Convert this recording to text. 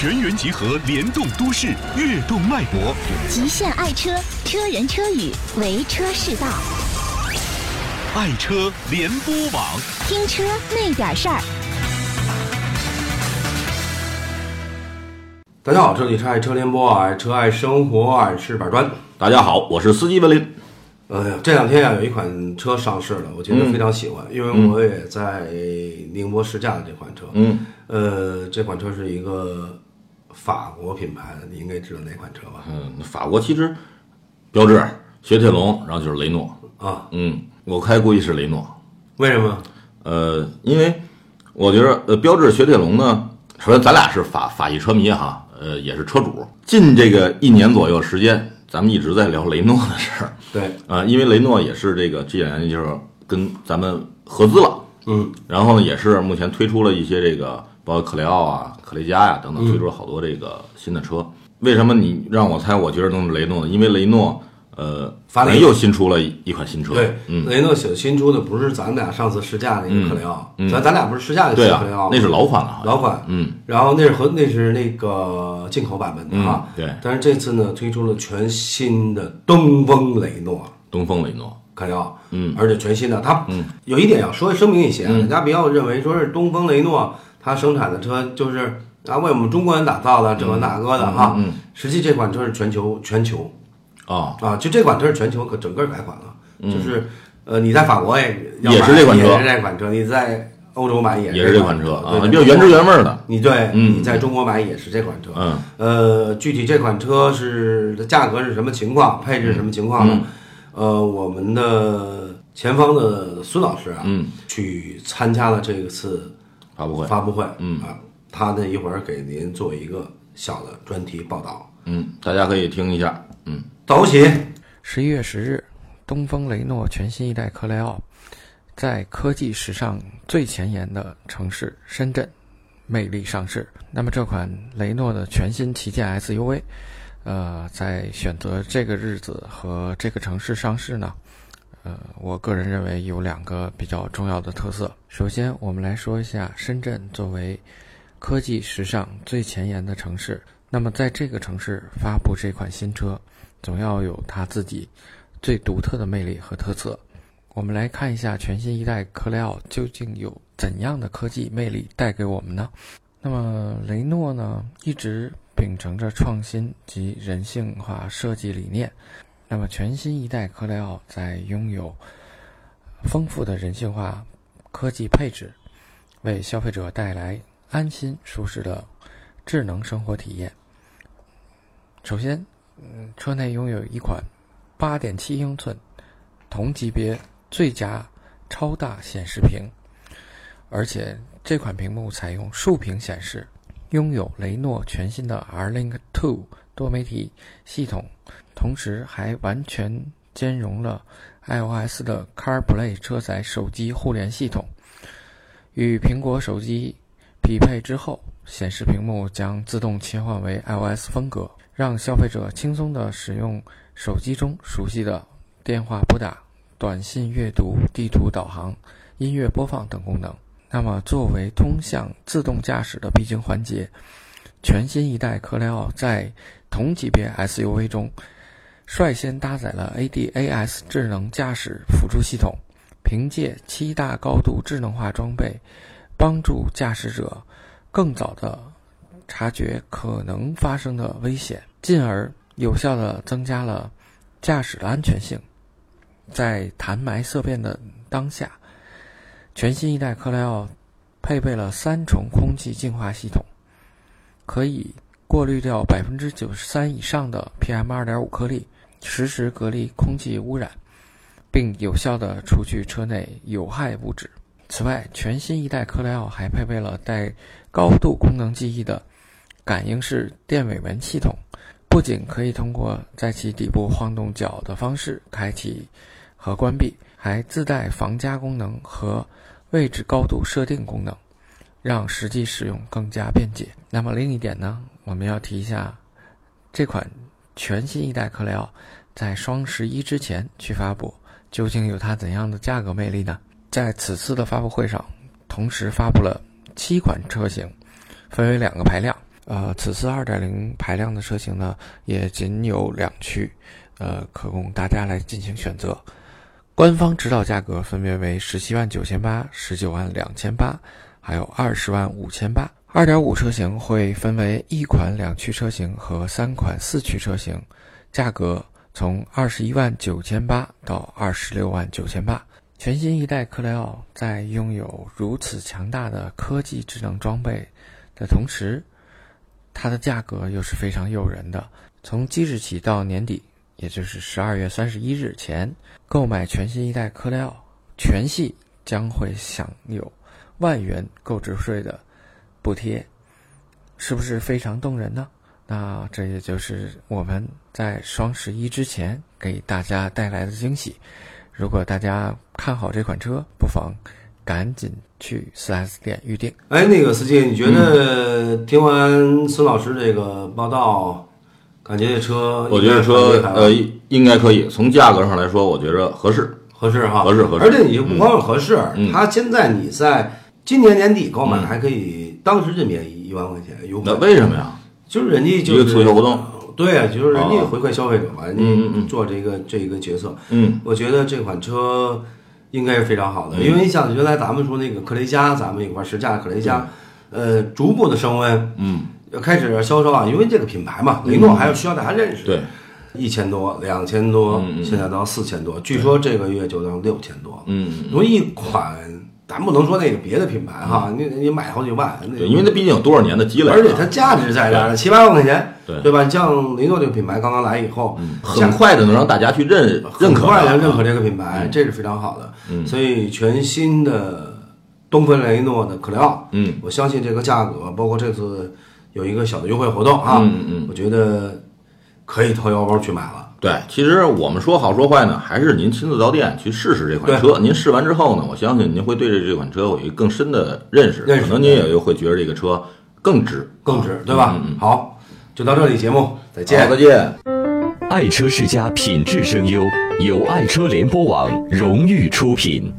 全员集合，联动都市，跃动脉搏。极限爱车，车人车语，为车是道。爱车联播网，听车那点事儿。大家好，这里是爱车联播，爱车爱生活，爱是板砖。大家好，我是司机文林。哎呀，这两天啊，有一款车上市了，我觉得非常喜欢，因为我也在宁波试驾的这款车。嗯，呃，这款车是一个法国品牌的，你应该知道哪款车吧？嗯，法国其实标致、雪铁龙，然后就是雷诺。啊，嗯，我开估计是雷诺。为什么？呃，因为我觉得呃，标致、雪铁龙呢，首先咱俩是法法系车迷哈，呃，也是车主。近这个一年左右时间，咱们一直在聊雷诺的事儿。对，啊，因为雷诺也是这个这几年就是跟咱们合资了，嗯，然后呢，也是目前推出了一些这个，包括克雷奥啊、科雷嘉呀等等，推出了好多这个新的车。为什么你让我猜？我觉得能是雷诺呢？因为雷诺，呃，法雷又新出了一一款新车，对，嗯，雷诺新新出的不是咱们俩上次试驾的一个克雷奥，嗯咱咱俩不是试驾的对克雷奥吗，，那是老款了，老款，嗯，然后那是和那是那个进口版本的哈，嗯对但是这次呢，推出了全新的东风雷诺东风雷诺，克雷奥，嗯，而且全新的，它有一点要说声明一些，啊人家不要认为说是东风雷诺它生产的车就是啊为我们中国人打造的这个那个的哈，嗯。实际这款车是全球全球啊，啊，就这款车是全球可整个改款了，就是呃你在法国也也是这款车。也是这款车，你在欧洲买也也是这款车车啊，对比较原汁原味儿的，你对，嗯你在中国买也是这款车。嗯，呃，具体这款车是价格是什么情况，配置什么情况呢？嗯。呃，我们的前方的孙老师啊，嗯，去参加了这次发布会，发布会，嗯。啊，他呢一会儿给您做一个小的专题报道。嗯，大家可以听一下，嗯，走起，十一月十日，东风雷诺全新一代克雷奥在科技史上最前沿的城市深圳魅力上市。那么这款雷诺的全新旗舰 SUV，呃，在选择这个日子和这个城市上市呢，呃，我个人认为有两个比较重要的特色。首先，我们来说一下深圳作为科技时尚最前沿的城市，那么在这个城市发布这款新车，总要有它自己最独特的魅力和特色。我们来看一下全新一代克雷奥究竟有怎样的科技魅力带给我们呢？那么雷诺呢，一直秉承着创新及人性化设计理念。那么全新一代科雷傲在拥有丰富的人性化科技配置，为消费者带来安心舒适的智能生活体验。首先，嗯，车内拥有一款8.7英寸同级别最佳超大显示屏，而且这款屏幕采用竖屏显示，拥有雷诺全新的 R-Link Two 多媒体系统，同时还完全兼容了 iOS 的 CarPlay 车载手机互联系统。与苹果手机匹配之后，显示屏幕将自动切换为 iOS 风格，让消费者轻松地使用手机中熟悉的电话拨打、短信阅读、地图导航、音乐播放等功能。那么，作为通向自动驾驶的必经环节，全新一代克雷奥在同级别 SUV 中率先搭载了 ADAS 智能驾驶辅助系统，凭借七大高度智能化装备，帮助驾驶者更早地察觉可能发生的危险，进而有效地增加了驾驶的安全性。在谈霾色变的当下，全新一代克雷奥配备了三重空气净化系统，可以过滤掉百分之九十三以上的 PM 二点五颗粒，实时隔离空气污染，并有效地除去车内有害物质。此外，全新一代克莱奥还配备了带高度功能记忆的感应式电尾门系统，不仅可以通过在其底部晃动脚的方式开启和关闭，还自带防夹功能和位置高度设定功能，让实际使用更加便捷。那么另一点呢，我们要提一下，这款全新一代克雷奥在双十一之前去发布，究竟有它怎样的价格魅力呢？在此次的发布会上，同时发布了七款车型，分为两个排量。呃，此次2.0排量的车型呢，也仅有两驱，呃，可供大家来进行选择。官方指导价格分别为十七万九千八、十九万两千八，还有二十万五千八。二点五车型会分为一款两驱车型和三款四驱车型，价格从二十一万九千八到二十六万九千八。全新一代克雷奥在拥有如此强大的科技智能装备的同时，它的价格又是非常诱人的。从即日起到年底，也就是十二月三十一日前，购买全新一代克雷奥全系将会享有万元购置税的补贴，是不是非常动人呢？那这也就是我们在双十一之前给大家带来的惊喜。如果大家看好这款车，不妨赶紧去 4S 店预定。哎，那个司机，你觉得听完孙老师这个报道，感觉这车我觉得车呃应该可以，从价格上来说，我觉着合适，合适哈，合适合适。而且你不光是合适，嗯它现在你在今年年底购买还可以当时就免一万块钱优惠。那为什么呀？就是人家就是一个促销活动。对啊，就是人家哦。回馈消费者嘛，人家做这个这个角色，嗯。我觉得这款车应该是非常好的，因为你想原来咱们说那个克雷嘉，咱们一块儿试驾的克雷嘉，呃，逐步的升温，嗯，开始销售啊，因为这个品牌嘛，雷诺还是需要大家认识，对，一千多、两千多，现在到四千多，据说这个月就到六千多，嗯，因为一款咱不能说那个别的品牌哈，你你买好几万，那对，因为它毕竟有多少年的积累啊，而且它价值在这儿呢，七八万块钱，对对吧？像雷诺这个品牌刚刚来以后，很快的能让大家去认认可它很快就认可这个品牌，这是非常好的。嗯所以全新的东风雷诺的克雷奥，嗯，我相信这个价格，包括这次有一个小的优惠活动啊，嗯嗯我觉得可以掏腰包去买了。对，其实我们说好说坏呢，还是您亲自到店去试试这款车。您试完之后呢，我相信您会对这这款车有一个更深的认识，认识可能您也会觉得这个车更值，更值，对吧？嗯嗯好，就到这里，节目再，见。再见。爱车世家品质声优，由爱车联播网荣誉出品。